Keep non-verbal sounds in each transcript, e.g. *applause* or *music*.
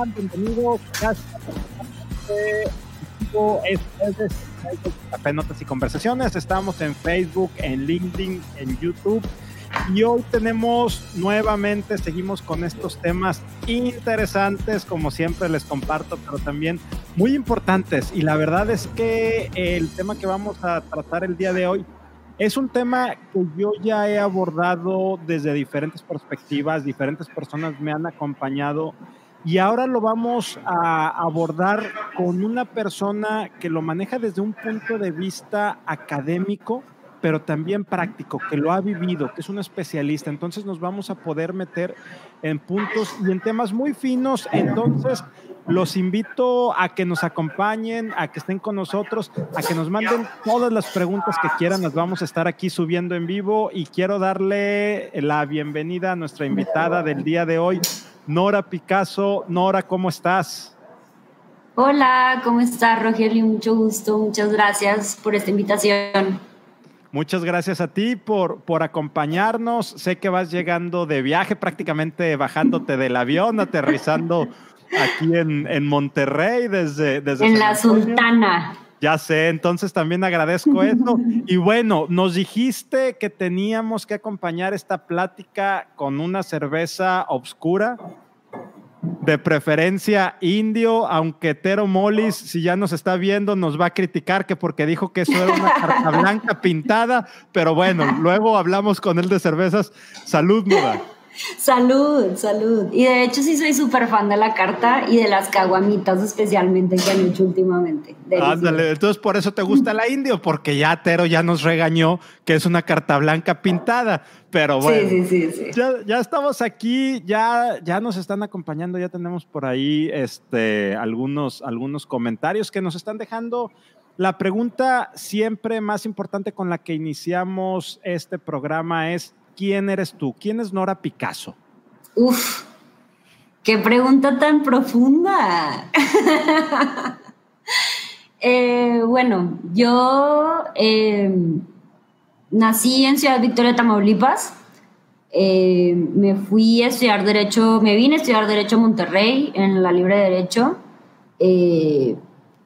están? Bienvenidos. Gracias. Es Café Notas y Conversaciones. Estamos en Facebook, en LinkedIn, en YouTube. Y hoy tenemos nuevamente, seguimos con estos temas interesantes, como siempre les comparto, pero también muy importantes. Y la verdad es que el tema que vamos a tratar el día de hoy es un tema que yo ya he abordado desde diferentes perspectivas, diferentes personas me han acompañado y ahora lo vamos a abordar con una persona que lo maneja desde un punto de vista académico, pero también práctico, que lo ha vivido, que es un especialista. Entonces nos vamos a poder meter en puntos y en temas muy finos. Entonces los invito a que nos acompañen, a que estén con nosotros, a que nos manden todas las preguntas que quieran. Las vamos a estar aquí subiendo en vivo y quiero darle la bienvenida a nuestra invitada del día de hoy, Nora Picasso. Nora, ¿cómo estás? Hola, ¿cómo estás, Rogelio? Mucho gusto, muchas gracias por esta invitación. Muchas gracias a ti por, por acompañarnos. Sé que vas llegando de viaje, prácticamente bajándote del avión, aterrizando aquí en, en Monterrey desde... desde en la Sultana. Ya sé, entonces también agradezco eso. Y bueno, nos dijiste que teníamos que acompañar esta plática con una cerveza obscura de preferencia indio, aunque Tero Molis, si ya nos está viendo, nos va a criticar que porque dijo que eso era una *laughs* carta blanca pintada, pero bueno, luego hablamos con él de cervezas. Salud, Nuda. Salud, salud. Y de hecho sí soy súper fan de la carta y de las caguamitas especialmente que han hecho últimamente. Ándale, entonces por eso te gusta la indio, porque ya Tero ya nos regañó que es una carta blanca pintada. Pero bueno, sí, sí, sí, ya, ya, estamos aquí, ya, ya nos están acompañando, ya tenemos por ahí este, algunos, algunos comentarios que nos están dejando. La pregunta siempre más importante con la que iniciamos este programa es, ¿quién eres tú? ¿Quién es Nora Picasso? Uf, qué pregunta tan profunda. *laughs* eh, bueno, yo eh, nací en Ciudad Victoria, Tamaulipas. Eh, me fui a estudiar Derecho, me vine a estudiar Derecho a Monterrey en la Libre Derecho.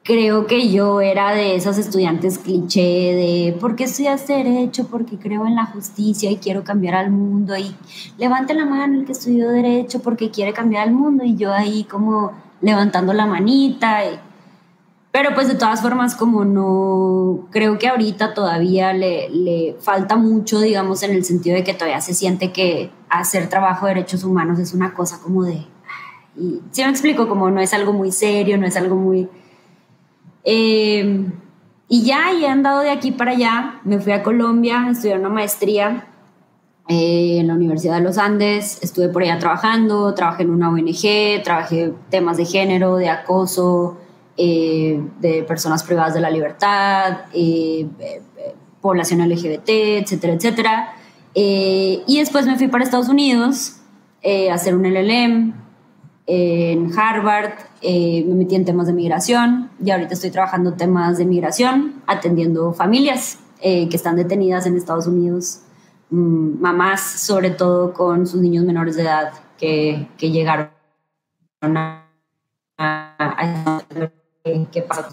Creo que yo era de esos estudiantes cliché de ¿por qué estudias derecho? Porque creo en la justicia y quiero cambiar al mundo y levante la mano el que estudió derecho porque quiere cambiar al mundo y yo ahí como levantando la manita. pero pues de todas formas como no, creo que ahorita todavía le, le falta mucho, digamos, en el sentido de que todavía se siente que hacer trabajo de derechos humanos es una cosa como de... Y si me explico, como no es algo muy serio, no es algo muy eh, y ya, he andado de aquí para allá. Me fui a Colombia a estudiar una maestría eh, en la Universidad de los Andes. Estuve por allá trabajando, trabajé en una ONG, trabajé temas de género, de acoso, eh, de personas privadas de la libertad, población LGBT, etcétera, etcétera. y después me fui para Estados Unidos a hacer un LLM en Harvard, eh, me metí en temas de migración y ahorita estoy trabajando temas de migración, atendiendo familias eh, que están detenidas en Estados Unidos, mm, mamás sobre todo con sus niños menores de edad que, que llegaron a, a, qué pasa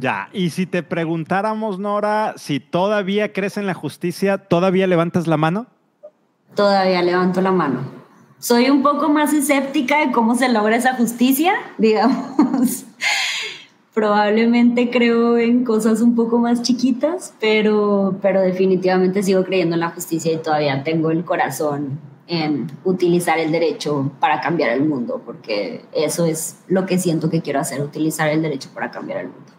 Ya, y si te preguntáramos, Nora, si todavía crees en la justicia, ¿todavía levantas la mano? Todavía levanto la mano soy un poco más escéptica de cómo se logra esa justicia, *laughs* digamos. Probablemente creo en cosas un poco más chiquitas, pero, pero definitivamente sigo creyendo en la justicia y todavía tengo el corazón en utilizar el derecho para cambiar el mundo, porque eso es lo que siento que quiero hacer, utilizar el derecho para cambiar el mundo.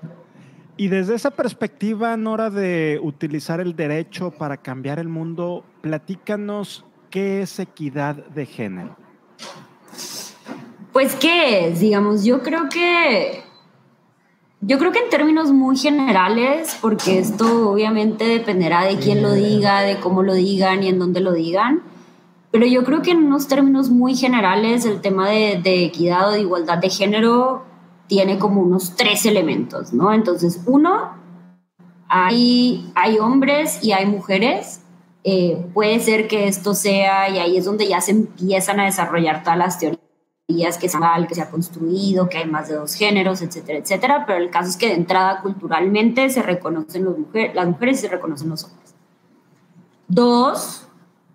Y desde esa perspectiva, Nora, de utilizar el derecho para cambiar el mundo, platícanos ¿qué es equidad de género? Pues, ¿qué es? Digamos, yo creo que. Yo creo que en términos muy generales, porque esto obviamente dependerá de quién lo diga, de cómo lo digan y en dónde lo digan, pero yo creo que en unos términos muy generales el tema de, de equidad o de igualdad de género tiene como unos tres elementos, ¿no? Entonces, uno, hay, hay hombres y hay mujeres eh, puede ser que esto sea, y ahí es donde ya se empiezan a desarrollar todas las teorías que que se ha construido, que hay más de dos géneros, etcétera, etcétera, pero el caso es que de entrada culturalmente se reconocen los las mujeres y se reconocen los hombres. Dos,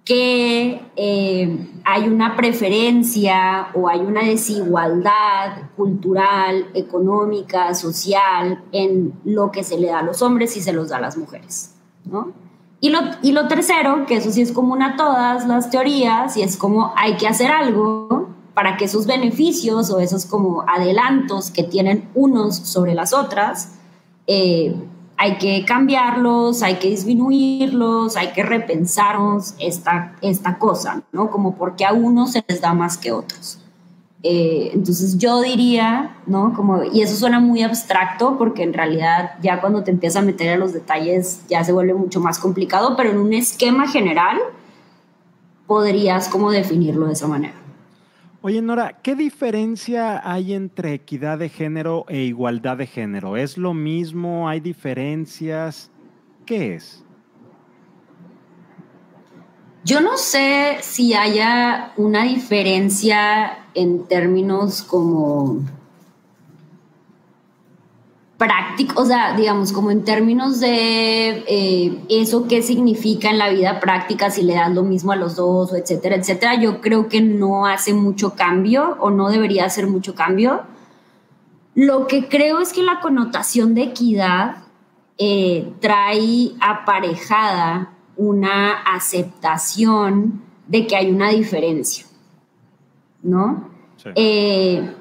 que eh, hay una preferencia o hay una desigualdad cultural, económica, social en lo que se le da a los hombres y se los da a las mujeres, ¿no? Y lo, y lo tercero, que eso sí es común a todas las teorías, y es como hay que hacer algo para que esos beneficios o esos como adelantos que tienen unos sobre las otras, eh, hay que cambiarlos, hay que disminuirlos, hay que repensarnos esta, esta cosa, ¿no? Como porque a unos se les da más que a otros. Eh, entonces yo diría, ¿no? Como, y eso suena muy abstracto porque en realidad ya cuando te empiezas a meter en los detalles ya se vuelve mucho más complicado, pero en un esquema general podrías como definirlo de esa manera. Oye, Nora, ¿qué diferencia hay entre equidad de género e igualdad de género? ¿Es lo mismo? ¿Hay diferencias? ¿Qué es? Yo no sé si haya una diferencia en términos como práctico, o sea, digamos, como en términos de eh, eso qué significa en la vida práctica, si le das lo mismo a los dos, etcétera, etcétera, yo creo que no hace mucho cambio o no debería hacer mucho cambio. Lo que creo es que la connotación de equidad eh, trae aparejada una aceptación de que hay una diferencia, ¿no? Eh,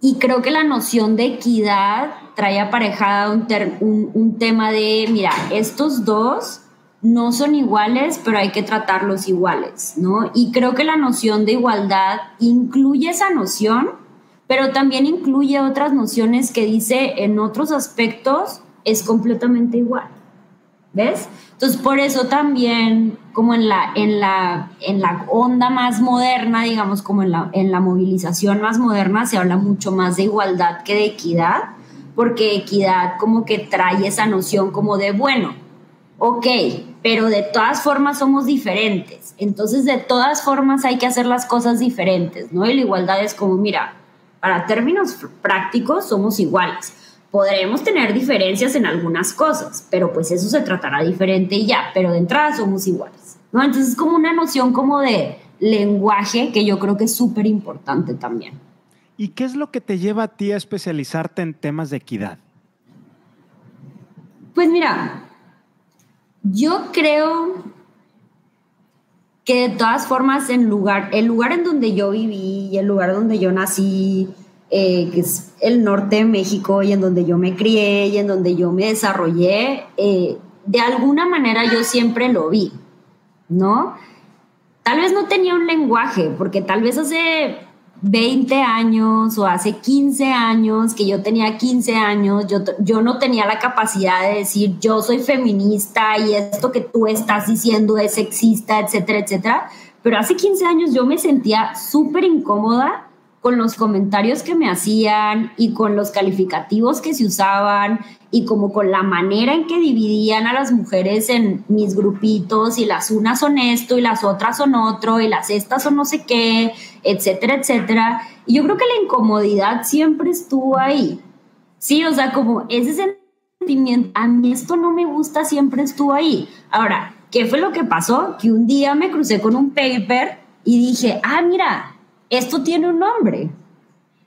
y creo que la noción de equidad trae aparejada un, un, tema de, mira, estos dos no son iguales, pero hay que tratarlos iguales, ¿no? Y creo que la noción de igualdad incluye esa noción, pero también incluye otras nociones que dice en otros aspectos es completamente igual. ¿Ves? Entonces, por eso también, como en la, en la, en la onda más moderna, digamos, como en la, en la movilización más moderna, se habla mucho más de igualdad que de equidad, porque equidad como que trae esa noción como de, bueno, ok, pero de todas formas somos diferentes. Entonces, de todas formas hay que hacer las cosas diferentes, ¿no? Y la igualdad es como, mira, para términos prácticos somos iguales podremos tener diferencias en algunas cosas, pero pues eso se tratará diferente y ya, pero de entrada somos iguales, ¿no? Entonces es como una noción como de lenguaje que yo creo que es súper importante también. ¿Y qué es lo que te lleva a ti a especializarte en temas de equidad? Pues mira, yo creo que de todas formas en lugar, el lugar en donde yo viví y el lugar donde yo nací, eh, que es el norte de México y en donde yo me crié y en donde yo me desarrollé, eh, de alguna manera yo siempre lo vi, ¿no? Tal vez no tenía un lenguaje, porque tal vez hace 20 años o hace 15 años, que yo tenía 15 años, yo, yo no tenía la capacidad de decir yo soy feminista y esto que tú estás diciendo es sexista, etcétera, etcétera. Pero hace 15 años yo me sentía súper incómoda con los comentarios que me hacían y con los calificativos que se usaban y como con la manera en que dividían a las mujeres en mis grupitos y las unas son esto y las otras son otro y las estas son no sé qué, etcétera, etcétera. Y yo creo que la incomodidad siempre estuvo ahí. Sí, o sea, como ese sentimiento, a mí esto no me gusta, siempre estuvo ahí. Ahora, ¿qué fue lo que pasó? Que un día me crucé con un paper y dije, ah, mira, esto tiene un nombre.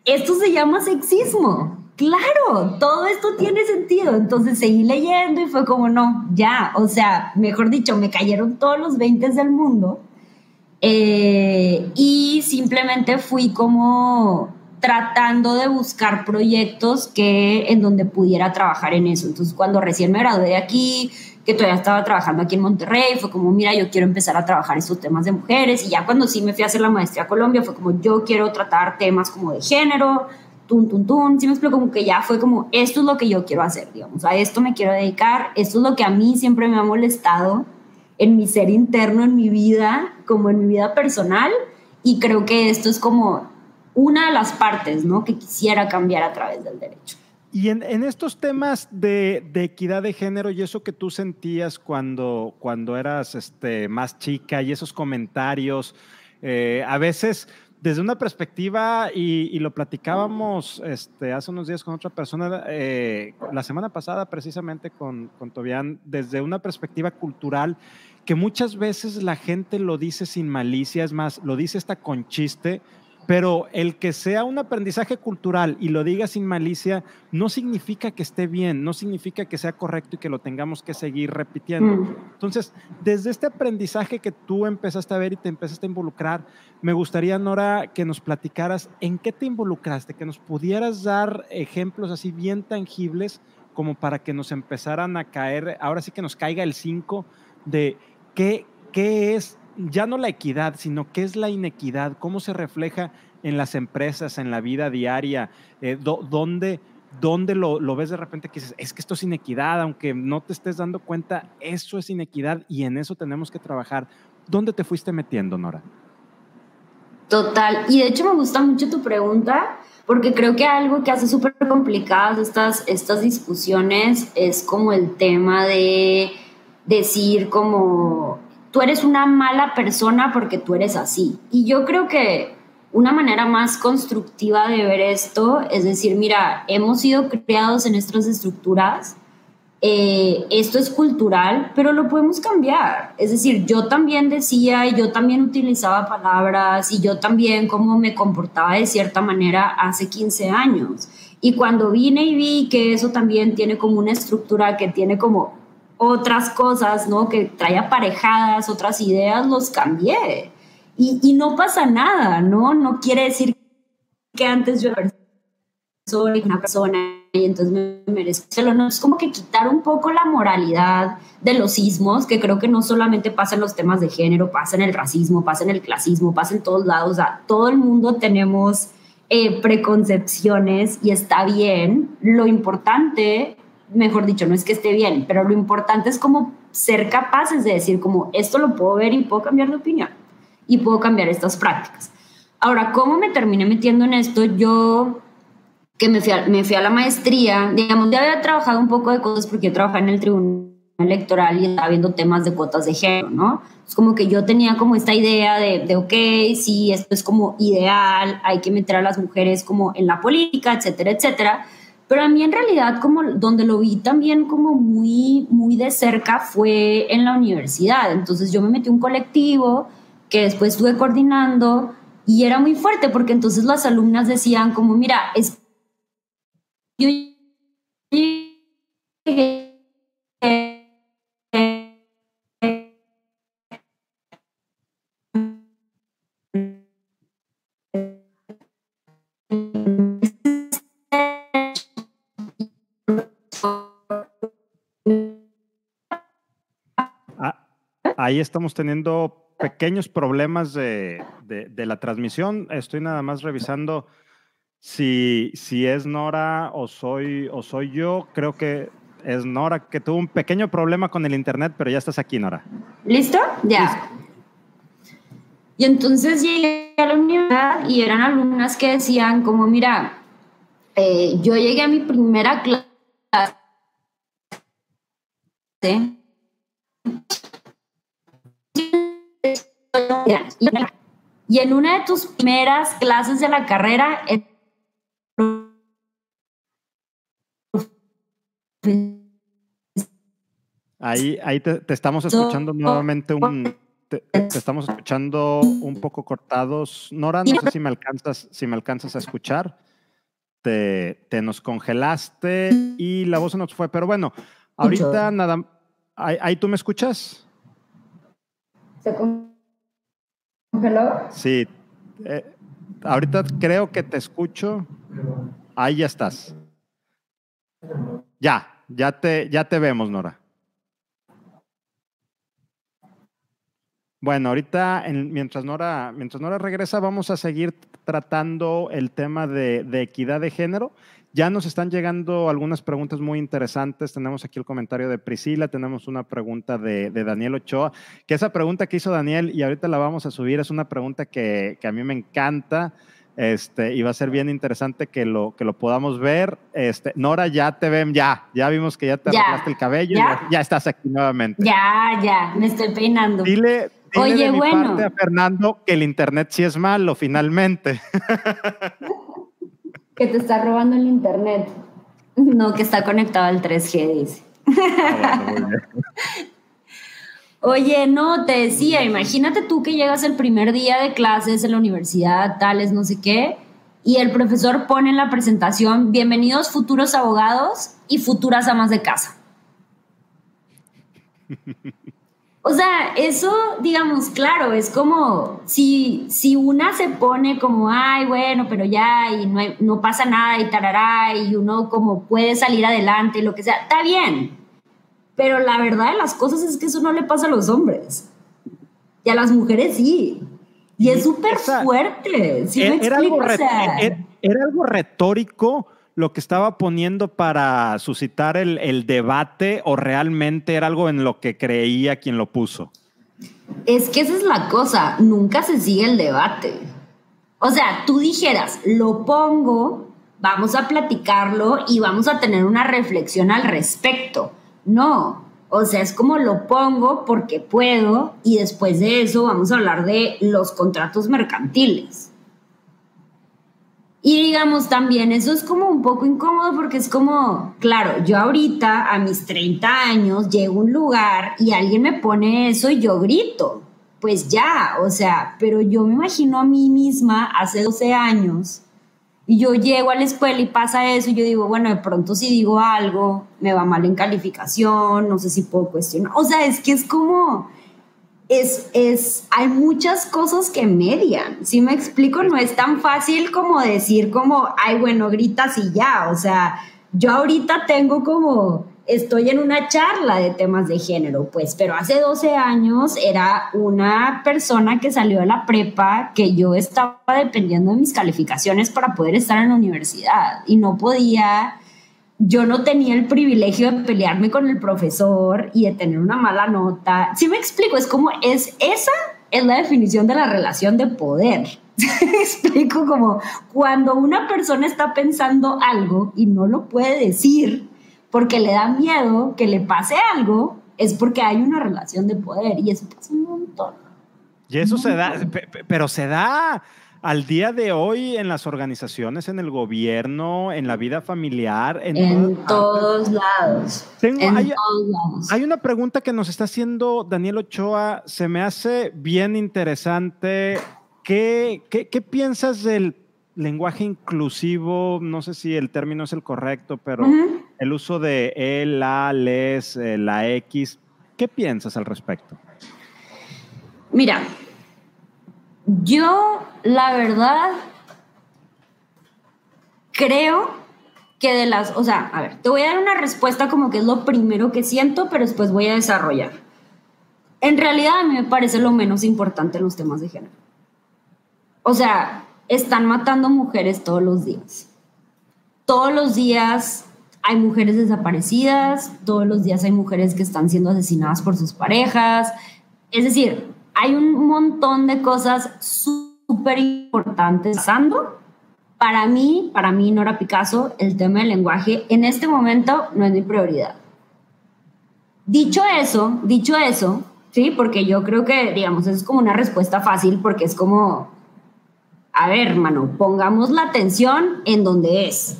Esto se llama sexismo. Claro, todo esto tiene sentido. Entonces seguí leyendo y fue como, no, ya, o sea, mejor dicho, me cayeron todos los 20 del mundo. Eh, y simplemente fui como tratando de buscar proyectos que en donde pudiera trabajar en eso. Entonces, cuando recién me gradué de aquí, que todavía estaba trabajando aquí en Monterrey, fue como, mira, yo quiero empezar a trabajar estos temas de mujeres, y ya cuando sí me fui a hacer la maestría a Colombia, fue como, yo quiero tratar temas como de género, tun, tun, tun, sí me explico, como que ya fue como, esto es lo que yo quiero hacer, digamos, a esto me quiero dedicar, esto es lo que a mí siempre me ha molestado en mi ser interno, en mi vida, como en mi vida personal, y creo que esto es como una de las partes, ¿no? Que quisiera cambiar a través del derecho. Y en, estos temas de, equidad de género y eso que tú sentías cuando, cuando eras este, más chica y esos comentarios, eh, a veces desde una perspectiva, y, lo platicábamos este, hace unos días con otra persona, eh, la semana pasada precisamente con, con Tobián, desde una perspectiva cultural, que muchas veces la gente lo dice sin malicia, es más, lo dice hasta con chiste, pero el que sea un aprendizaje cultural y lo diga sin malicia no significa que esté bien, no significa que sea correcto y que lo tengamos que seguir repitiendo. Mm. Entonces, desde este aprendizaje que tú empezaste a ver y te empezaste a involucrar, me gustaría, Nora, que nos platicaras en qué te involucraste, que nos pudieras dar ejemplos así bien tangibles como para que nos empezaran a caer, ahora sí que nos caiga el 5 de qué, qué es ya no la equidad, sino qué es la inequidad, cómo se refleja en las empresas, en la vida diaria, eh, dónde, lo, ves de repente que dices, es que esto es inequidad, aunque no te estés dando cuenta, eso es inequidad y en eso tenemos que trabajar. ¿Dónde te fuiste metiendo, Nora? Total, y de hecho me gusta mucho tu pregunta, porque creo que algo que hace súper complicadas estas, estas discusiones es como el tema de decir como tú eres una mala persona porque tú eres así. Y yo creo que una manera más constructiva de ver esto es decir, mira, hemos sido criados en nuestras estructuras, eh, esto es cultural, pero lo podemos cambiar. Es decir, yo también decía, yo también utilizaba palabras y yo también como me comportaba de cierta manera hace 15 años. Y cuando vine y vi que eso también tiene como una estructura que tiene como otras cosas, ¿no? Que trae aparejadas, otras ideas, los cambié. Y, no pasa nada, ¿no? No quiere decir que antes yo soy una persona y entonces me merezco No, es como que quitar un poco la moralidad de los sismos, que creo que no solamente pasa en los temas de género, pasa en el racismo, pasa en el clasismo, pasa en todos lados. O sea, todo el mundo tenemos eh, preconcepciones y está bien. Lo importante mejor dicho, no es que esté bien, pero lo importante es como ser capaces de decir como esto lo puedo ver y puedo cambiar de opinión y puedo cambiar estas prácticas. Ahora, ¿cómo me terminé metiendo en esto? Yo que me fui, a, me fui a la maestría, digamos, ya había trabajado un poco de cosas porque yo trabajaba en el tribunal electoral y estaba viendo temas de cuotas de género, ¿no? Es como que yo tenía como esta idea de, de, ok, sí, esto es como ideal, hay que meter a las mujeres como en la política, etcétera, etcétera. Pero a mí en realidad como donde lo vi también como muy, muy de cerca fue en la universidad. Entonces yo me metí un colectivo que después estuve coordinando y era muy fuerte porque entonces las alumnas decían como, mira, es... Yo ahí estamos teniendo pequeños problemas de, la transmisión. Estoy nada más revisando si, si es Nora o soy, o soy yo. Creo que es Nora que tuvo un pequeño problema con el internet, pero ya estás aquí, Nora. ¿Listo? Ya. Y entonces llegué a la universidad y eran alumnas que decían como, mira, eh, yo llegué a mi primera clase y en una de tus primeras clases de la carrera, Ahí, ahí te, estamos escuchando nuevamente un, te, estamos escuchando un poco cortados. Nora, no sé si me alcanzas, si me alcanzas a escuchar. Te, te nos congelaste y la voz se nos fue. Pero bueno, ahorita nada. Ahí, ahí tú me escuchas. Se Sí. Eh, ahorita creo que te escucho. Ahí ya estás. Ya, ya te, ya te vemos, Nora. Bueno, ahorita, mientras, Nora, mientras Nora regresa, vamos a seguir tratando el tema de, de equidad de género. Ya nos están llegando algunas preguntas muy interesantes. Tenemos aquí el comentario de Priscila, tenemos una pregunta de, Daniel Ochoa, que esa pregunta que hizo Daniel y ahorita la vamos a subir es una pregunta que, a mí me encanta. Este, y va a ser bien interesante que lo, que lo podamos ver. Este, Nora, ya te ven, ya, ya vimos que ya te arreglaste el cabello, ¿Ya? ya, estás aquí nuevamente. Ya, ya, me estoy peinando. Dile, Oye, de mi bueno. parte a Fernando que el internet sí es malo, finalmente. *laughs* que te está robando el internet. No, que está conectado al 3G, dice. Ah, *laughs* Oye, no, te decía, imagínate tú que llegas el primer día de clases en la universidad, tales, no sé qué, y el profesor pone en la presentación, bienvenidos futuros abogados y futuras amas de casa. *laughs* O sea, eso, digamos, claro, es como si, si una se pone como, ay, bueno, pero ya, y no, no pasa nada, y tarará, y uno como puede salir adelante, lo que sea, está bien. Pero la verdad de las cosas es que eso no le pasa a los hombres. Y a las mujeres sí. Y es súper fuerte. ¿sí me era, algo era algo retórico lo que estaba poniendo para suscitar el, debate o realmente era algo en lo que creía quien lo puso? Es que esa es la cosa, nunca se sigue el debate. O sea, tú dijeras, lo pongo, vamos a platicarlo y vamos a tener una reflexión al respecto. No, o sea, es como lo pongo porque puedo y después de eso vamos a hablar de los contratos mercantiles. Y digamos también, eso es como un poco incómodo porque es como, claro, yo ahorita a mis 30 años llego a un lugar y alguien me pone eso y yo grito. Pues ya, o sea, pero yo me imagino a mí misma hace 12 años y yo llego a la escuela y pasa eso y yo digo, bueno, de pronto si digo algo, me va mal en calificación, no sé si puedo cuestionar. O sea, es que es como es, es, hay muchas cosas que median. Si me explico, no es tan fácil como decir como, ay, bueno, gritas y ya. O sea, yo ahorita tengo como, estoy en una charla de temas de género, pues, pero hace 12 años era una persona que salió de la prepa que yo estaba dependiendo de mis calificaciones para poder estar en la universidad y no podía yo no tenía el privilegio de pelearme con el profesor y de tener una mala nota. Si me explico, es como es esa es la definición de la relación de poder. *laughs* explico como cuando una persona está pensando algo y no lo puede decir porque le da miedo que le pase algo, es porque hay una relación de poder y eso pasa un montón. Y eso se da, pero se da al día de hoy en las organizaciones, en el gobierno, en la vida familiar, en, todos lados. hay, una pregunta que nos está haciendo Daniel Ochoa, se me hace bien interesante. ¿Qué, qué, piensas del lenguaje inclusivo? No sé si el término es el correcto, pero el uso de él, la, les, eh, la X. ¿Qué piensas al respecto? Mira, yo, la verdad, creo que de las, o sea, a ver, te voy a dar una respuesta como que es lo primero que siento, pero después voy a desarrollar. En realidad a mí me parece lo menos importante en los temas de género. O sea, están matando mujeres todos los días. Todos los días hay mujeres desaparecidas, todos los días hay mujeres que están siendo asesinadas por sus parejas. Es decir, hay un montón de cosas súper importantes pasando. Para mí, para mí, Nora Picasso, el tema del lenguaje en este momento no es mi prioridad. Dicho eso, dicho eso, sí, porque yo creo que, digamos, es como una respuesta fácil porque es como, a ver, hermano, pongamos la atención en donde es.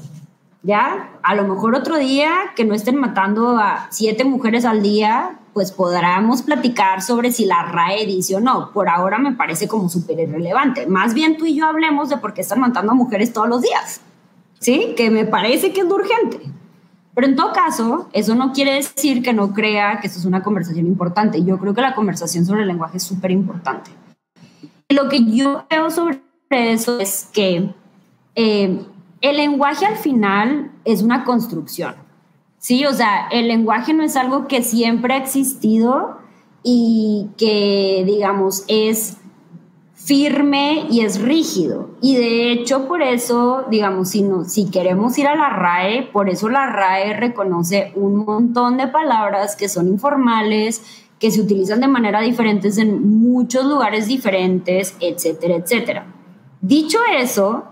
¿Ya? A lo mejor otro día que no estén matando a siete mujeres al día, pues podríamos platicar sobre si la RAE dice o no. Por ahora me parece como súper irrelevante. Más bien tú y yo hablemos de por qué están matando a mujeres todos los días. ¿Sí? Que me parece que es urgente. Pero en todo caso, eso no quiere decir que no crea que esto es una conversación importante. Yo creo que la conversación sobre el lenguaje es súper importante. Lo que yo veo sobre eso es que eh, el lenguaje al final es una construcción. Sí, o sea, el lenguaje no es algo que siempre ha existido y que, digamos, es firme y es rígido. Y de hecho, por eso, digamos, si, no, si queremos ir a la RAE, por eso la RAE reconoce un montón de palabras que son informales, que se utilizan de manera diferente en muchos lugares diferentes, etcétera, etcétera. Dicho eso,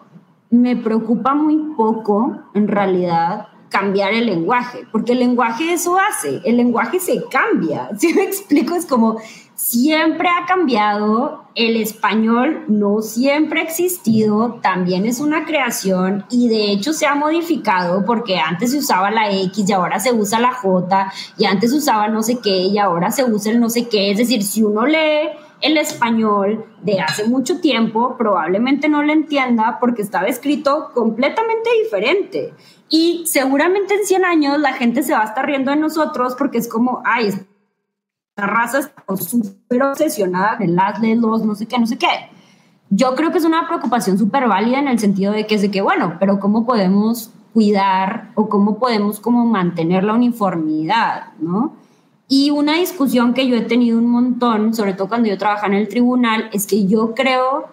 me preocupa muy poco, en realidad, cambiar el lenguaje, porque el lenguaje eso hace, el lenguaje se cambia. *laughs* Si me explico, es como siempre ha cambiado, el español no siempre ha existido, también es una creación y de hecho se ha modificado porque antes se usaba la X y ahora se usa la J y antes usaba no sé qué y ahora se usa el no sé qué. Es decir, si uno lee el español de hace mucho tiempo probablemente no lo entienda porque estaba escrito completamente diferente. Y seguramente en 100 años la gente se va a estar riendo de nosotros porque es como, ay, esta raza está súper obsesionada en las, los, no sé qué, no sé qué. Yo creo que es una preocupación súper válida en el sentido de que es de que, bueno, pero ¿cómo podemos cuidar o cómo podemos como mantener la uniformidad, ¿no? Y una discusión que yo he tenido un montón, sobre todo cuando yo trabajaba en el tribunal, es que yo creo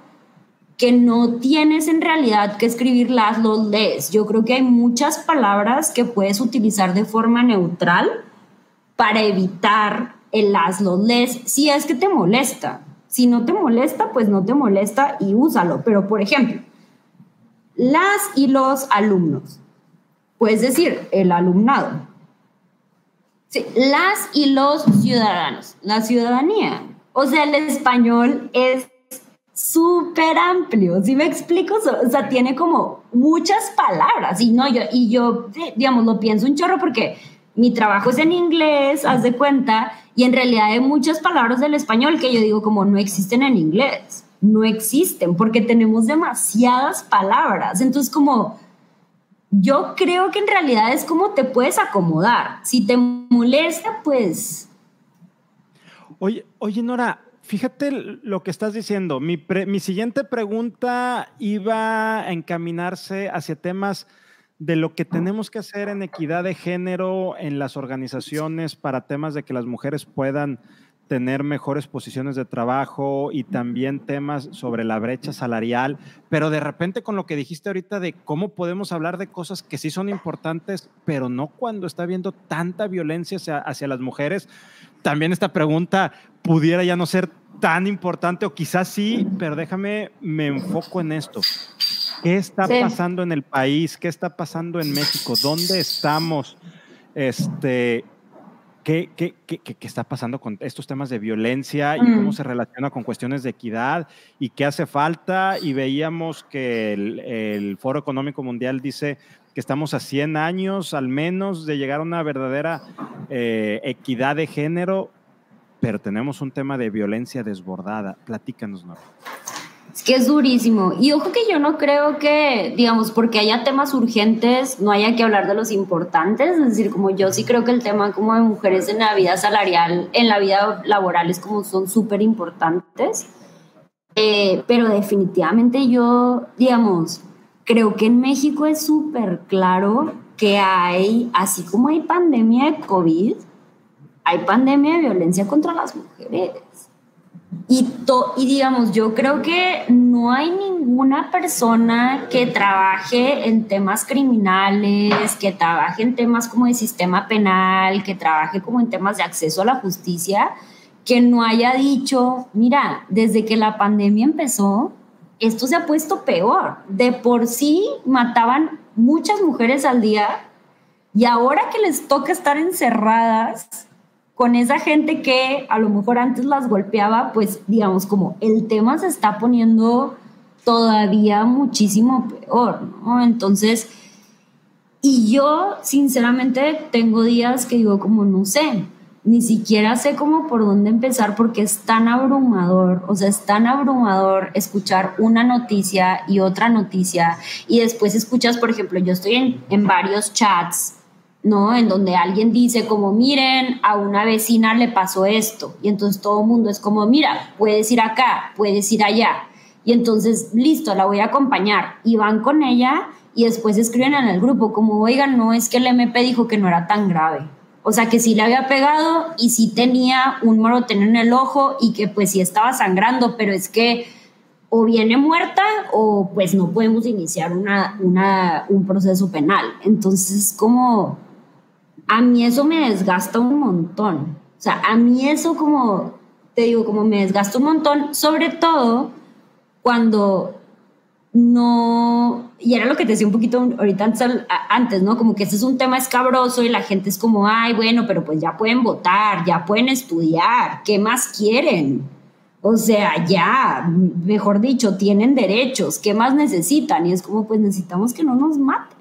que no tienes en realidad que escribir las, los, les. Yo creo que hay muchas palabras que puedes utilizar de forma neutral para evitar el las, los, les, si es que te molesta. Si no te molesta, pues no te molesta y úsalo. Pero, por ejemplo, las y los alumnos. Puedes decir el alumnado las y los ciudadanos, la ciudadanía. O sea, el español es súper amplio, ¿sí me explico? O sea, tiene como muchas palabras y no, yo, y yo, digamos, lo pienso un chorro porque mi trabajo es en inglés, haz de cuenta, y en realidad hay muchas palabras del español que yo digo como no existen en inglés, no existen porque tenemos demasiadas palabras, entonces como yo creo que en realidad es como te puedes acomodar. Si te molesta, pues... Oye, oye Nora, fíjate lo que estás diciendo. Mi, mi siguiente pregunta iba a encaminarse hacia temas de lo que tenemos que hacer en equidad de género en las organizaciones para temas de que las mujeres puedan tener mejores posiciones de trabajo y también temas sobre la brecha salarial, pero de repente con lo que dijiste ahorita de cómo podemos hablar de cosas que sí son importantes, pero no cuando está habiendo tanta violencia hacia, las mujeres, también esta pregunta pudiera ya no ser tan importante o quizás sí, pero déjame, me enfoco en esto. ¿Qué está pasando en el país? ¿Qué está pasando en México? ¿Dónde estamos? Este, ¿Qué, qué, qué, qué, está pasando con estos temas de violencia y cómo mm. se relaciona con cuestiones de equidad y qué hace falta? Y veíamos que el, Foro Económico Mundial dice que estamos a 100 años al menos de llegar a una verdadera eh, equidad de género, pero tenemos un tema de violencia desbordada. Platícanos, Nora. Que es durísimo. Y ojo que yo no creo que, digamos, porque haya temas urgentes, no haya que hablar de los importantes. Es decir, como yo sí creo que el tema como de mujeres en la vida salarial, en la vida laboral, es como son súper importantes. Eh, pero definitivamente yo, digamos, creo que en México es súper claro que hay, así como hay pandemia de COVID, hay pandemia de violencia contra las mujeres. Y, y digamos, yo creo que no hay ninguna persona que trabaje en temas criminales, que trabaje en temas como de sistema penal, que trabaje como en temas de acceso a la justicia, que no haya dicho, mira, desde que la pandemia empezó, esto se ha puesto peor. De por sí mataban muchas mujeres al día y ahora que les toca estar encerradas, con esa gente que a lo mejor antes las golpeaba, pues digamos como el tema se está poniendo todavía muchísimo peor, ¿no? Entonces, y yo sinceramente tengo días que digo como no sé, ni siquiera sé cómo por dónde empezar porque es tan abrumador, o sea, es tan abrumador escuchar una noticia y otra noticia y después escuchas, por ejemplo, yo estoy en, en varios chats ¿no? En donde alguien dice como, miren, a una vecina le pasó esto. Y entonces todo el mundo es como, mira, puedes ir acá, puedes ir allá. Y entonces, listo, la voy a acompañar. Y van con ella y después escriben en el grupo como, oigan, no, es que el MP dijo que no era tan grave. O sea, que sí le había pegado y sí tenía un morotén en el ojo y que pues sí estaba sangrando, pero es que o viene muerta o pues no podemos iniciar una, una, un proceso penal. Entonces, como a mí eso me desgasta un montón. O sea, a mí eso como, te digo, como me desgasta un montón, sobre todo cuando no, y era lo que te decía un poquito ahorita antes, ¿no? Como que ese es un tema escabroso y la gente es como, ay, bueno, pero pues ya pueden votar, ya pueden estudiar, ¿qué más quieren? O sea, ya, mejor dicho, tienen derechos, ¿qué más necesitan? Y es como, pues necesitamos que no nos maten.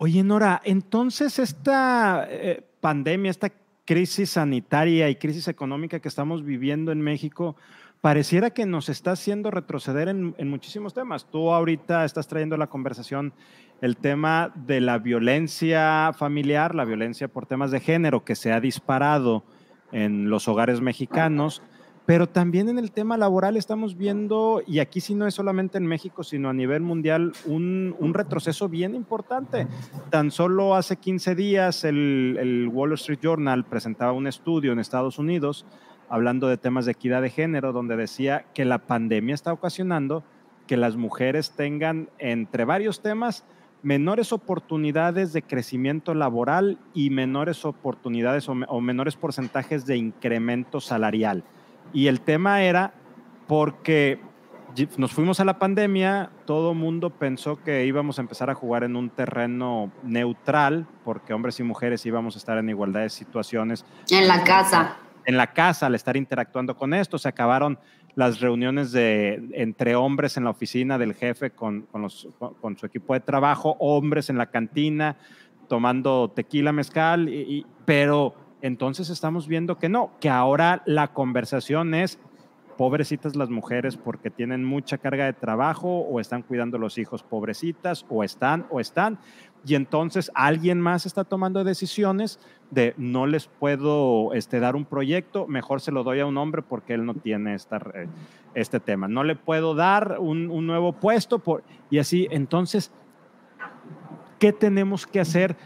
Oye, Nora, entonces esta eh, pandemia, esta crisis sanitaria y crisis económica que estamos viviendo en México, pareciera que nos está haciendo retroceder en, muchísimos temas. Tú ahorita estás trayendo la conversación el tema de la violencia familiar, la violencia por temas de género que se ha disparado en los hogares mexicanos, pero también en el tema laboral estamos viendo, y aquí sí no es solamente en México, sino a nivel mundial, un, retroceso bien importante. Tan solo hace 15 días el, Wall Street Journal presentaba un estudio en Estados Unidos hablando de temas de equidad de género, donde decía que la pandemia está ocasionando que las mujeres tengan, entre varios temas, menores oportunidades de crecimiento laboral y menores oportunidades o, menores porcentajes de incremento salarial. Y el tema era porque nos fuimos a la pandemia, todo mundo pensó que íbamos a empezar a jugar en un terreno neutral, porque hombres y mujeres íbamos a estar en igualdad de situaciones. En la casa en la casa al estar interactuando con esto. Se acabaron las reuniones de, entre hombres en la oficina del jefe con, con, su equipo de trabajo, hombres en la cantina tomando tequila, mezcal, y, pero entonces estamos viendo que no, que ahora la conversación es pobrecitas las mujeres porque tienen mucha carga de trabajo o están cuidando los hijos pobrecitas o están o están y entonces alguien más está tomando decisiones de no les puedo este, dar un proyecto, mejor se lo doy a un hombre porque él no tiene esta, eh, este tema. No le puedo dar un, un nuevo puesto por, y así. Entonces, ¿qué tenemos que hacer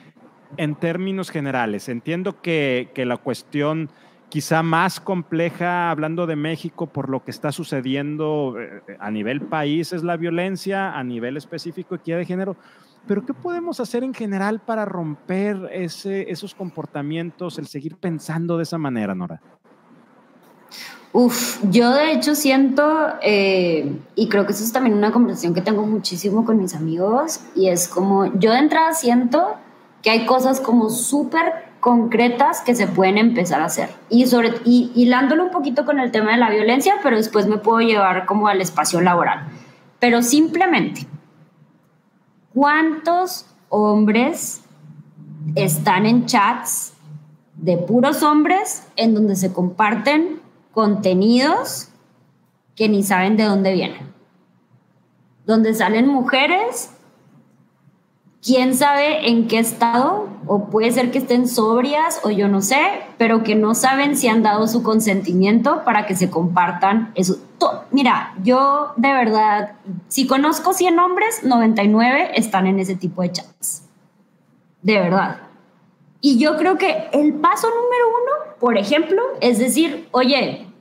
en términos generales? Entiendo que, la cuestión quizá más compleja, hablando de México, por lo que está sucediendo eh, a nivel país, es la violencia, a nivel específico, equidad de género, pero ¿qué podemos hacer en general para romper esos comportamientos, el seguir pensando de esa manera, Nora? Uf, yo de hecho siento, eh, y creo que eso es también una conversación que tengo muchísimo con mis amigos, y es como, yo de entrada siento que hay cosas como súper concretas que se pueden empezar a hacer. Y, sobre, y hilándolo un poquito con el tema de la violencia, pero después me puedo llevar como al espacio laboral. Pero simplemente, ¿Cuántos hombres están en chats de puros hombres en donde se comparten contenidos que ni saben de dónde vienen? Donde salen mujeres quién sabe en qué estado, o puede ser que estén sobrias, o yo no sé, pero que no saben si han dado su consentimiento para que se compartan eso. Mira, yo de verdad, si conozco 100 hombres, 99 están en ese tipo de chats. De verdad. Y yo creo que el paso número uno, por ejemplo, es decir, oye,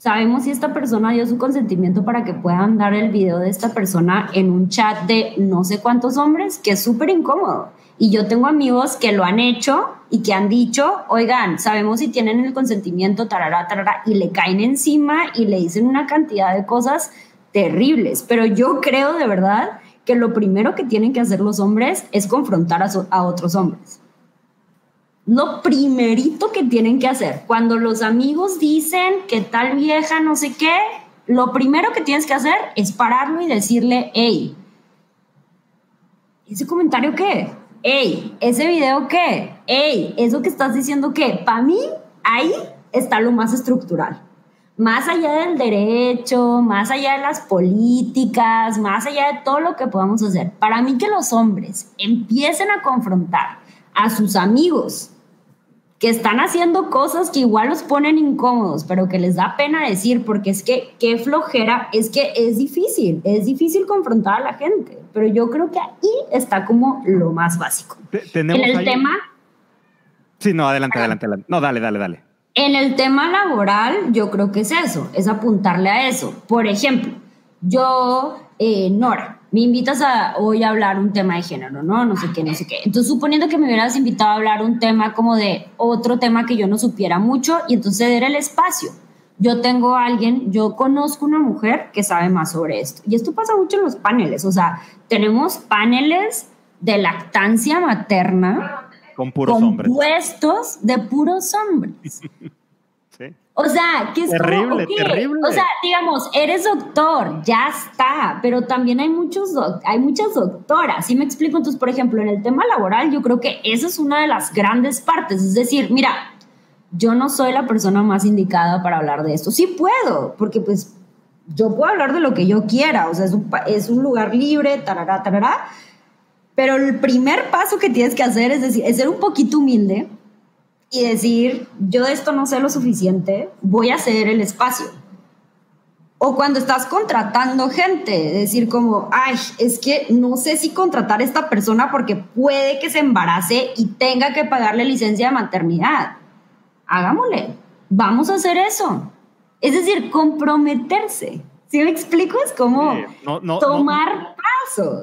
sabemos si esta persona dio su consentimiento para que puedan dar el video de esta persona en un chat de no sé cuántos hombres, que es súper incómodo. Y yo tengo amigos que lo han hecho y que han dicho, oigan, sabemos si tienen el consentimiento, tarara, tarara, y le caen encima y le dicen una cantidad de cosas terribles. Pero yo creo de verdad que lo primero que tienen que hacer los hombres es confrontar a, a otros hombres lo primerito que tienen que hacer. Cuando los amigos dicen que tal vieja no sé qué, lo primero que tienes que hacer es pararlo y decirle, hey, ¿ese comentario qué? Hey, ¿ese video qué? Hey, ¿eso que estás diciendo qué? Para mí, ahí está lo más estructural. Más allá del derecho, más allá de las políticas, más allá de todo lo que podamos hacer. Para mí que los hombres empiecen a confrontar a sus amigos que están haciendo cosas que igual los ponen incómodos, pero que les da pena decir, porque es que qué flojera, es que es difícil, es difícil confrontar a la gente, pero yo creo que ahí está como lo más básico. en el tema... Sí, no, adelante, adelante, adelante. No, dale, dale, dale. En el tema laboral, yo creo que es eso, es apuntarle a eso. Por ejemplo, yo, eh, Nora, me invitas a hoy a hablar un tema de género, ¿no? No sé qué, no sé qué. Entonces, suponiendo que me hubieras invitado a hablar un tema como de otro tema que yo no supiera mucho y entonces era el espacio. yo tengo a alguien, yo conozco una mujer que sabe más sobre esto. Y esto pasa mucho en los paneles, o sea, tenemos paneles de lactancia materna con puros compuestos de puros hombres. *laughs* O sea, que es terrible, terrible. O sea, digamos, eres doctor, ya está, pero también hay muchos hay muchas doctoras. ¿Sí me explico? Entonces, por ejemplo, en el tema laboral, yo creo que esa es una de las grandes partes. Es decir, mira, yo no soy la persona más indicada para hablar de esto. Sí puedo, porque pues yo puedo hablar de lo que yo quiera. O sea, es un, es un lugar libre, tarará, tarará. Pero el primer paso que tienes que hacer es decir, es ser un poquito humilde y decir, yo de esto no sé lo suficiente, voy a ceder el espacio. O cuando estás contratando gente, decir como, ay, es que no sé si contratar a esta persona porque puede que se embarace y tenga que pagarle licencia de maternidad. Hagámosle, vamos a hacer eso. Es decir, comprometerse. ¿Sí me explico? Es como tomar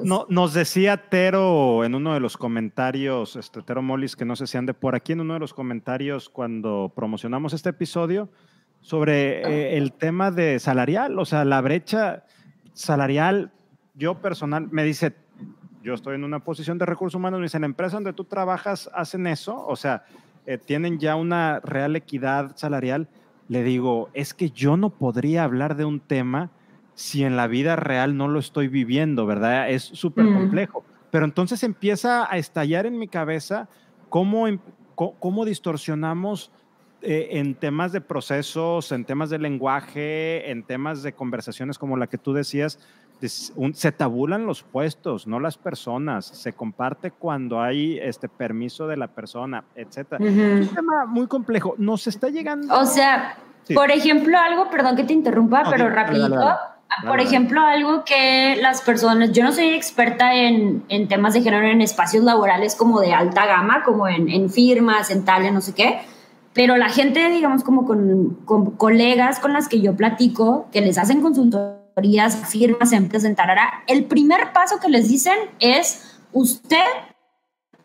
No, nos decía Tero en uno de los comentarios, este, Tero Molis, que no sé si ande por aquí, en uno de los comentarios cuando promocionamos este episodio, sobre eh, el tema de salarial, o sea, la brecha salarial. Yo personal, me dice, yo estoy en una posición de recursos humanos, me dice, en la empresa donde tú trabajas hacen eso, o sea, eh, tienen ya una real equidad salarial. Le digo, es que yo no podría hablar de un tema si en la vida real no lo estoy viviendo, ¿verdad? Es súper complejo. Pero entonces empieza a estallar en mi cabeza cómo, em, cómo distorsionamos eh, en temas de procesos, en temas de lenguaje, en temas de conversaciones como la que tú decías, se tabulan los puestos, no las personas, se comparte cuando hay este permiso de la persona, etc. Es un tema muy complejo. Nos está llegando... O sea, por ejemplo, algo, perdón que te interrumpa, pero rapidito. Por ejemplo, algo que las personas, yo no soy experta en, en, temas de género en espacios laborales como de alta gama, como en, en firmas, en tal, en no sé qué, pero la gente, digamos, como con, con, colegas con las que yo platico, que les hacen consultorías, firmas, empresas en Tarara, el primer paso que les dicen es, usted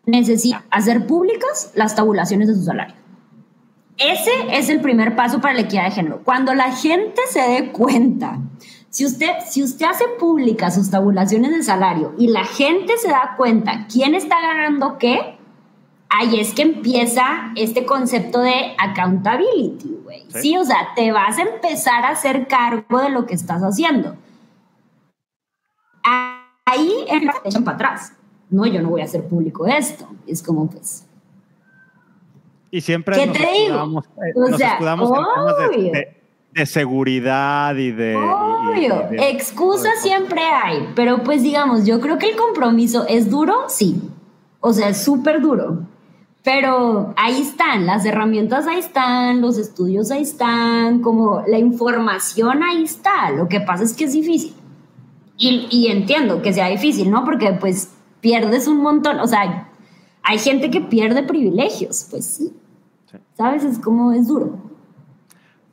necesita hacer públicas las tabulaciones de su salario. Ese es el primer paso para la equidad de género. Cuando la gente se dé cuenta si usted, si usted hace públicas sus tabulaciones de salario y la gente se da cuenta quién está ganando qué, ahí es que empieza este concepto de accountability, güey. ¿Sí? o sea, te vas a empezar a hacer cargo de lo que estás haciendo. Ahí en la echan para atrás. No, yo no voy a hacer público esto. Es como, pues. Y siempre ¿Qué te digo? o sea, de seguridad y de... Obvio, excusa siempre hay, pero pues digamos, yo creo que el compromiso es duro, sí. O sea, es súper duro. Pero ahí están, las herramientas ahí están, los estudios ahí están, como la información ahí está. Lo que pasa es que es difícil. Y, y entiendo que sea difícil, ¿no? Porque pues pierdes un montón, o sea, hay gente que pierde privilegios, pues sí. sí. ¿Sabes? Es como, es duro.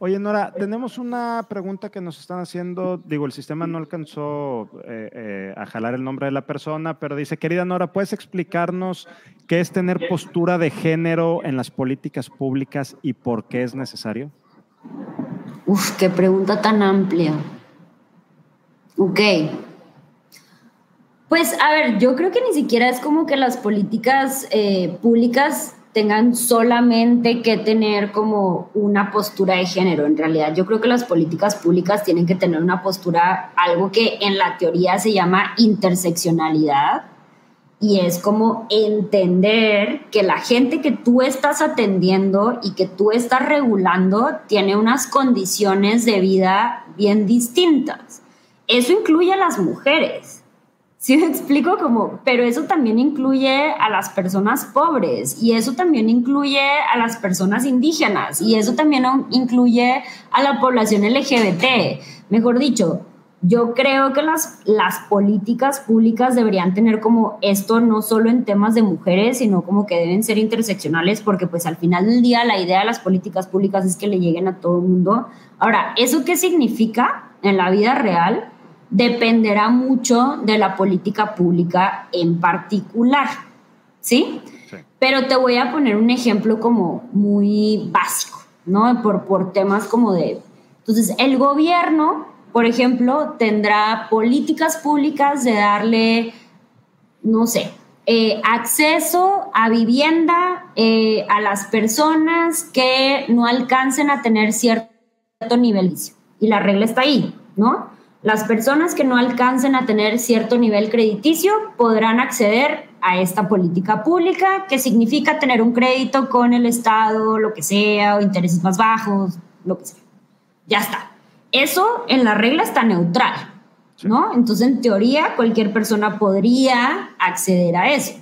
Oye, Nora, tenemos una pregunta que nos están haciendo. Digo, el sistema no alcanzó eh, eh, a jalar el nombre de la persona, pero dice, querida Nora, ¿puedes explicarnos qué es tener postura de género en las políticas públicas y por qué es necesario? Uf, qué pregunta tan amplia. Ok. Pues a ver, yo creo que ni siquiera es como que las políticas eh, públicas tengan solamente que tener como una postura de género. En realidad, yo creo que las políticas públicas tienen que tener una postura, algo que en la teoría se llama interseccionalidad, y es como entender que la gente que tú estás atendiendo y que tú estás regulando tiene unas condiciones de vida bien distintas. Eso incluye a las mujeres Sí, me explico como, pero eso también incluye a las personas pobres y eso también incluye a las personas indígenas y eso también incluye a la población LGBT. Mejor dicho, yo creo que las, las políticas públicas deberían tener como esto no solo en temas de mujeres, sino como que deben ser interseccionales porque pues al final del día la idea de las políticas públicas es que le lleguen a todo el mundo. Ahora, ¿eso qué significa en la vida real? Dependerá mucho de la política pública en particular, ¿sí? Pero te voy a poner un ejemplo como muy básico, ¿no? Por, por temas como de, Entonces, el gobierno, por ejemplo, tendrá políticas públicas de darle, no sé, eh, acceso a vivienda eh, a las personas que no alcancen a tener cierto nivel. Y la regla está ahí, ¿no? Las personas que no alcancen a tener cierto nivel crediticio podrán acceder a esta política pública, que significa tener un crédito con el Estado, lo que sea, o intereses más bajos, lo que sea. Ya está. Eso en la regla está neutral, ¿no? Entonces, en teoría, cualquier persona podría acceder a eso.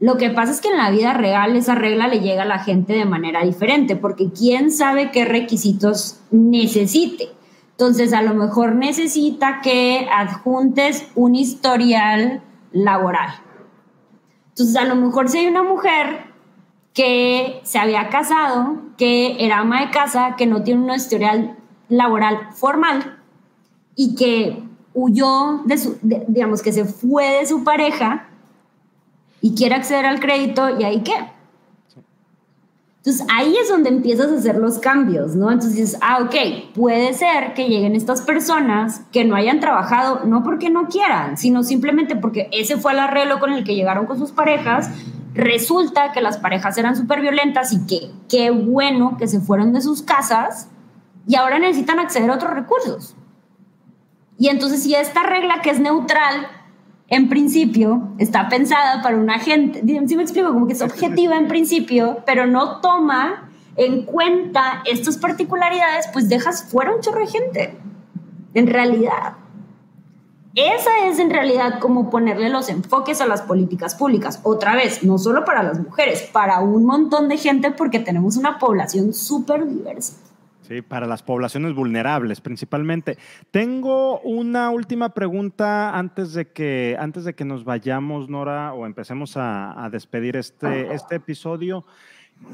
Lo que pasa es que en la vida real esa regla le llega a la gente de manera diferente, porque quién sabe qué requisitos necesite. Entonces, a lo mejor necesita que adjuntes un historial laboral. Entonces, a lo mejor si hay una mujer que se había casado, que era ama de casa, que no tiene un historial laboral formal y que huyó de su, digamos que se fue de su pareja y quiere acceder al crédito y ahí qué. Entonces ahí es donde empiezas a hacer los cambios, ¿no? Entonces dices, ah, ok, puede ser que lleguen estas personas que no hayan trabajado, no porque no quieran, sino simplemente porque ese fue el arreglo con el que llegaron con sus parejas. Resulta que las parejas eran súper violentas y que qué bueno que se fueron de sus casas y ahora necesitan acceder a otros recursos. Y entonces si esta regla que es neutral, en principio, está pensada para una gente, si me explico, como que es objetiva en principio, pero no toma en cuenta estas particularidades, pues dejas fuera un chorro de gente, en realidad. Esa es en realidad como ponerle los enfoques a las políticas públicas. Otra vez, no solo para las mujeres, para un montón de gente porque tenemos una población súper diversa. Sí, para las poblaciones vulnerables principalmente. Tengo una última pregunta antes de que, antes de que nos vayamos, Nora, o empecemos a, despedir este, este episodio.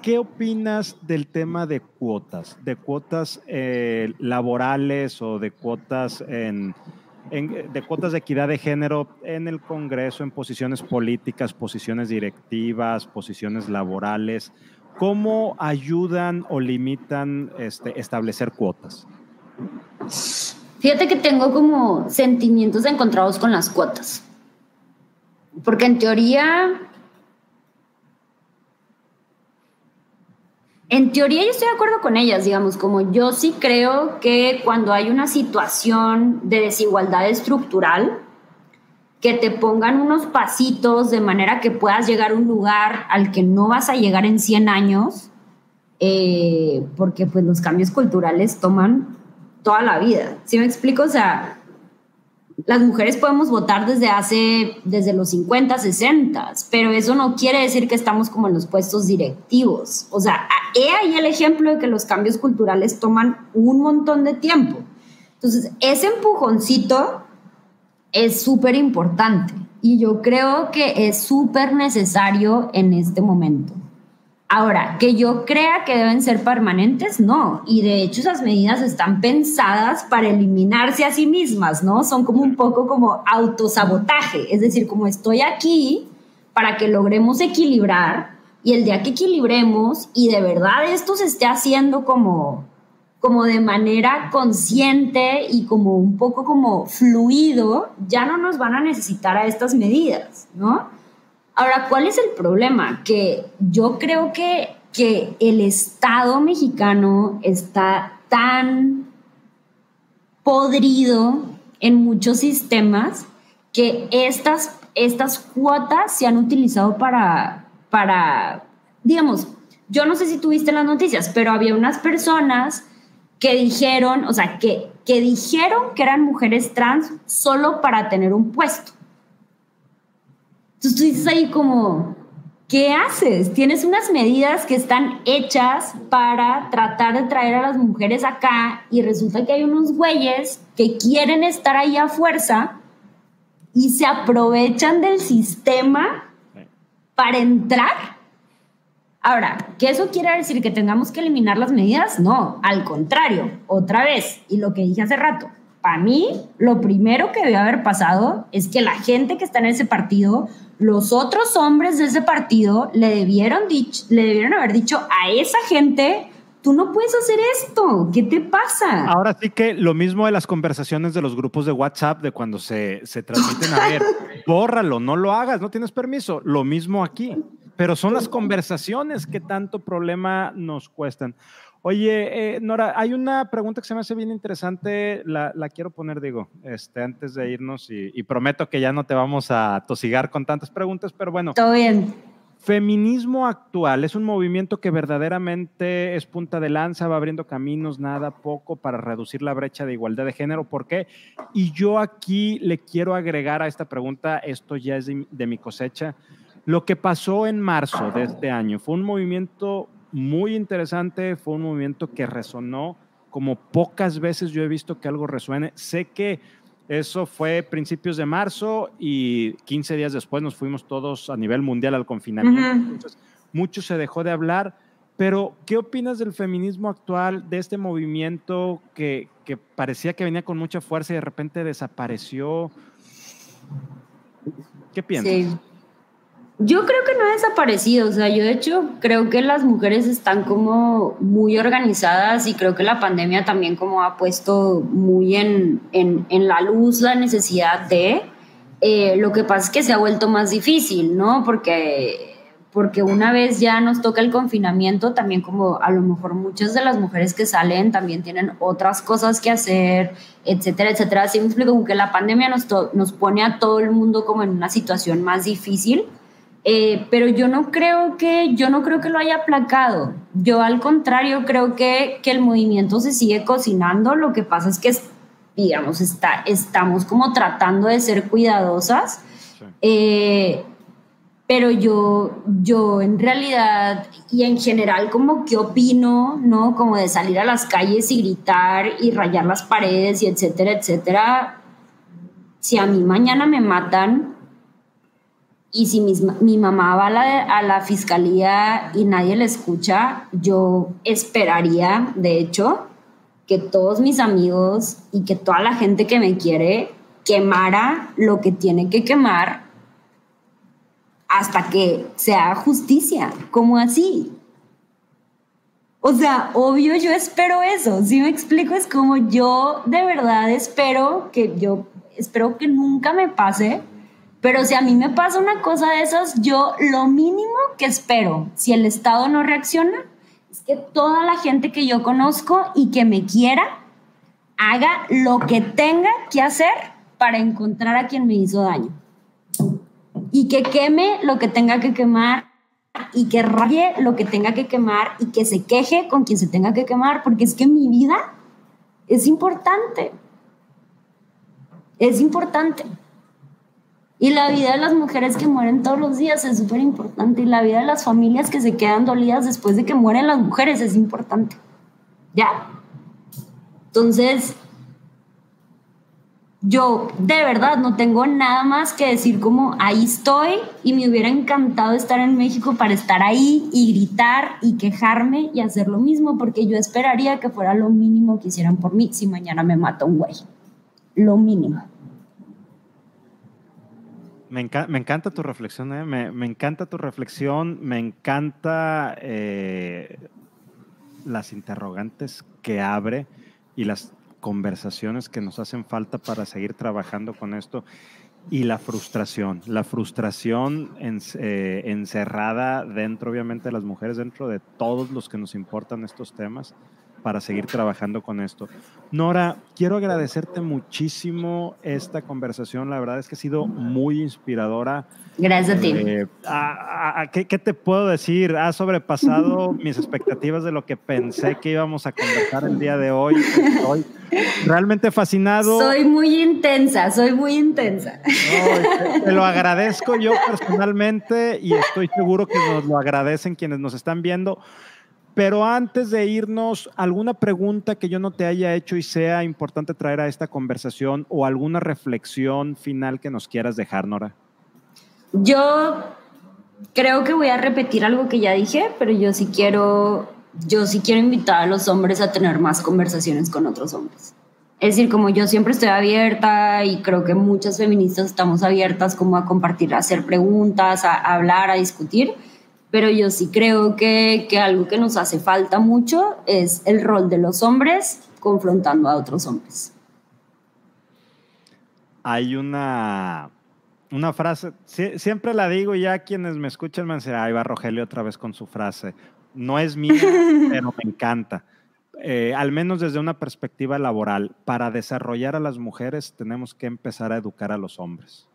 ¿Qué opinas del tema de cuotas? De cuotas eh, laborales o de cuotas en, de cuotas de equidad de género en el Congreso, en posiciones políticas, posiciones directivas, posiciones laborales. ¿Cómo ayudan o limitan este, establecer cuotas? Fíjate que tengo como sentimientos encontrados con las cuotas. Porque en teoría, en teoría yo estoy de acuerdo con ellas, digamos, como yo sí creo que cuando hay una situación de desigualdad estructural, que te pongan unos pasitos de manera que puedas llegar a un lugar al que no vas a llegar en 100 años, eh, porque pues los cambios culturales toman toda la vida. ¿Sí me explico? O sea, las mujeres podemos votar desde hace, desde los 50, 60, pero eso no quiere decir que estamos como en los puestos directivos. O sea, he ahí el ejemplo de que los cambios culturales toman un montón de tiempo. Entonces, ese empujoncito es súper importante y yo creo que es súper necesario en este momento. Ahora, que yo crea que deben ser permanentes, no. Y de hecho esas medidas están pensadas para eliminarse a sí mismas, ¿no? Son como un poco como autosabotaje. Es decir, como estoy aquí para que logremos equilibrar y el día que equilibremos y de verdad esto se esté haciendo como como de manera consciente y como un poco como fluido, ya no nos van a necesitar a estas medidas, ¿no? Ahora, ¿cuál es el problema? Que yo creo que, que el Estado mexicano está tan podrido en muchos sistemas que estas, estas cuotas se han utilizado para, para, digamos, yo no sé si tuviste las noticias, pero había unas personas que dijeron, o sea, que, que dijeron que eran mujeres trans solo para tener un puesto. Entonces tú dices ahí como, ¿qué haces? Tienes unas medidas que están hechas para tratar de traer a las mujeres acá y resulta que hay unos güeyes que quieren estar ahí a fuerza y se aprovechan del sistema para entrar Ahora, ¿qué eso quiere decir que tengamos que eliminar las medidas? No, al contrario, otra vez, y lo que dije hace rato, para mí lo primero que debe haber pasado es que la gente que está en ese partido, los otros hombres de ese partido le debieron, le debieron haber dicho a esa gente, tú no puedes hacer esto, ¿qué te pasa? Ahora sí que lo mismo de las conversaciones de los grupos de WhatsApp, de cuando se, se transmiten, a ver, *laughs* bórralo, no lo hagas, no tienes permiso, lo mismo aquí, pero son las conversaciones que tanto problema nos cuestan. Oye, eh, Nora, hay una pregunta que se me hace bien interesante, la, quiero poner, digo, este, antes de irnos y, y, prometo que ya no te vamos a tosigar con tantas preguntas, pero bueno. Todo bien. Feminismo actual es un movimiento que verdaderamente es punta de lanza, va abriendo caminos, nada poco para reducir la brecha de igualdad de género. ¿Por qué? Y yo aquí le quiero agregar a esta pregunta, esto ya es de, de mi cosecha, lo que pasó en marzo de este año fue un movimiento muy interesante, fue un movimiento que resonó como pocas veces yo he visto que algo resuene. Sé que eso fue principios de marzo y 15 días después nos fuimos todos a nivel mundial al confinamiento. Entonces, mucho se dejó de hablar. Pero, ¿qué opinas del feminismo actual, de este movimiento que, que parecía que venía con mucha fuerza y de repente desapareció? ¿Qué piensas? Sí. Yo creo que no ha desaparecido, o sea, yo de hecho creo que las mujeres están como muy organizadas y creo que la pandemia también como ha puesto muy en, en, en la luz la necesidad de, eh, lo que pasa es que se ha vuelto más difícil, ¿no? Porque, porque una vez ya nos toca el confinamiento, también como a lo mejor muchas de las mujeres que salen también tienen otras cosas que hacer, etcétera, etcétera. Así me explico, como que la pandemia nos, nos pone a todo el mundo como en una situación más difícil eh, pero yo no creo que yo no creo que lo haya aplacado. Yo al contrario creo que, que el movimiento se sigue cocinando. Lo que pasa es que digamos está, estamos como tratando de ser cuidadosas. Eh, pero yo, yo en realidad y en general como que opino, ¿no? Como de salir a las calles y gritar y rayar las paredes y etcétera, etcétera. Si a mí mañana me matan, y si mi, mamá va a la, a la, fiscalía y nadie le escucha, yo esperaría, de hecho, que todos mis amigos y que toda la gente que me quiere quemara lo que tiene que quemar hasta que sea justicia. como así? O sea, obvio yo espero eso. Si me explico, es como yo de verdad espero que yo espero que nunca me pase pero si a mí me pasa una cosa de esas, yo lo mínimo que espero, si el Estado no reacciona, es que toda la gente que yo conozco y que me quiera haga lo que tenga que hacer para encontrar a quien me hizo daño. Y que queme lo que tenga que quemar y que raye lo que tenga que quemar y que se queje con quien se tenga que quemar, porque es que mi vida es importante. Es importante. Y la vida de las mujeres que mueren todos los días es súper importante. Y la vida de las familias que se quedan dolidas después de que mueren las mujeres es importante. Ya. Entonces, yo de verdad no tengo nada más que decir como ahí estoy y me hubiera encantado estar en México para estar ahí y gritar y quejarme y hacer lo mismo porque yo esperaría que fuera lo mínimo que hicieran por mí si mañana me mata un güey. Lo mínimo. Me, encanta tu reflexión, ¿eh? me, encanta tu reflexión, me encanta eh, las interrogantes que abre y las conversaciones que nos hacen falta para seguir trabajando con esto y la frustración, la frustración eh, encerrada dentro, obviamente, de las mujeres, dentro de todos los que nos importan estos temas para seguir trabajando con esto. Nora, quiero agradecerte muchísimo esta conversación. La verdad es que ha sido muy inspiradora. Gracias a ti. Eh, ¿qué, te puedo decir? Ha sobrepasado *laughs* mis expectativas de lo que pensé que íbamos a conversar el día de hoy. Estoy realmente fascinado. Soy muy intensa, soy muy intensa. te lo agradezco yo personalmente y estoy seguro que nos lo agradecen quienes nos están viendo. Pero antes de irnos, ¿alguna pregunta que yo no te haya hecho y sea importante traer a esta conversación o alguna reflexión final que nos quieras dejar, Nora? Yo creo que voy a repetir algo que ya dije, pero yo sí quiero, yo sí quiero invitar a los hombres a tener más conversaciones con otros hombres. Es decir, como yo siempre estoy abierta y creo que muchas feministas estamos abiertas como a compartir, a hacer preguntas, a hablar, a discutir pero yo sí creo que, que algo que nos hace falta mucho es el rol de los hombres confrontando a otros hombres. Hay una, una frase, siempre la digo ya quienes me escuchan me dicen, ahí va Rogelio otra vez con su frase. No es mía, *laughs* pero me encanta. Eh, al menos desde una perspectiva laboral, para desarrollar a las mujeres tenemos que empezar a educar a los hombres.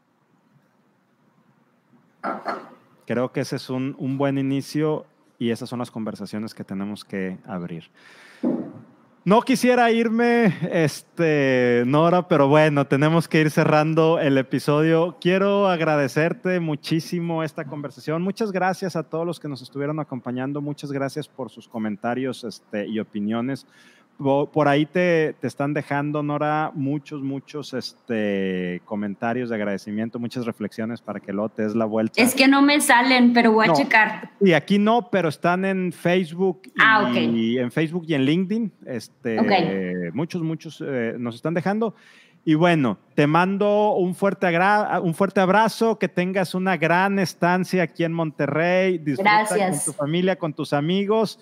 Creo que ese es un, un buen inicio y esas son las conversaciones que tenemos que abrir. No quisiera irme, este, Nora, pero bueno, tenemos que ir cerrando el episodio. Quiero agradecerte muchísimo esta conversación. Muchas gracias a todos los que nos estuvieron acompañando. Muchas gracias por sus comentarios este, y opiniones por ahí te, te, están dejando, Nora, muchos, muchos este, comentarios de agradecimiento, muchas reflexiones para que lo te des la vuelta. Es que no me salen, pero voy a checar. Y aquí no, pero están en Facebook y, ah, en Facebook y en LinkedIn. Este, Muchos, muchos eh, nos están dejando. Y bueno, te mando un fuerte, un fuerte abrazo, que tengas una gran estancia aquí en Monterrey. Disfruta Gracias. con tu familia, con tus amigos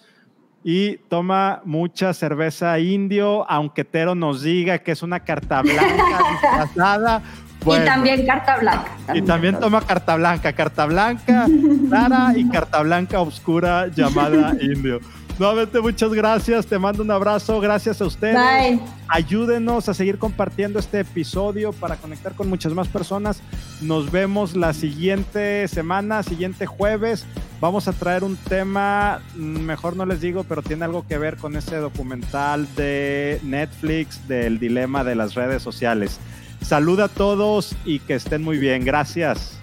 y toma mucha cerveza indio, aunque Tero nos diga que es una carta blanca *laughs* disfrazada. y también carta blanca. y también toma carta blanca, carta blanca clara y carta blanca oscura llamada *laughs* indio. Nuevamente, muchas gracias. Te mando un abrazo. Gracias a ustedes. Bye. Ayúdenos a seguir compartiendo este episodio para conectar con muchas más personas. Nos vemos la siguiente semana, siguiente jueves. Vamos a traer un tema, mm, mejor no les digo, pero tiene algo que ver con ese documental de Netflix del dilema de las redes sociales. Saluda a todos y que estén muy bien. Gracias.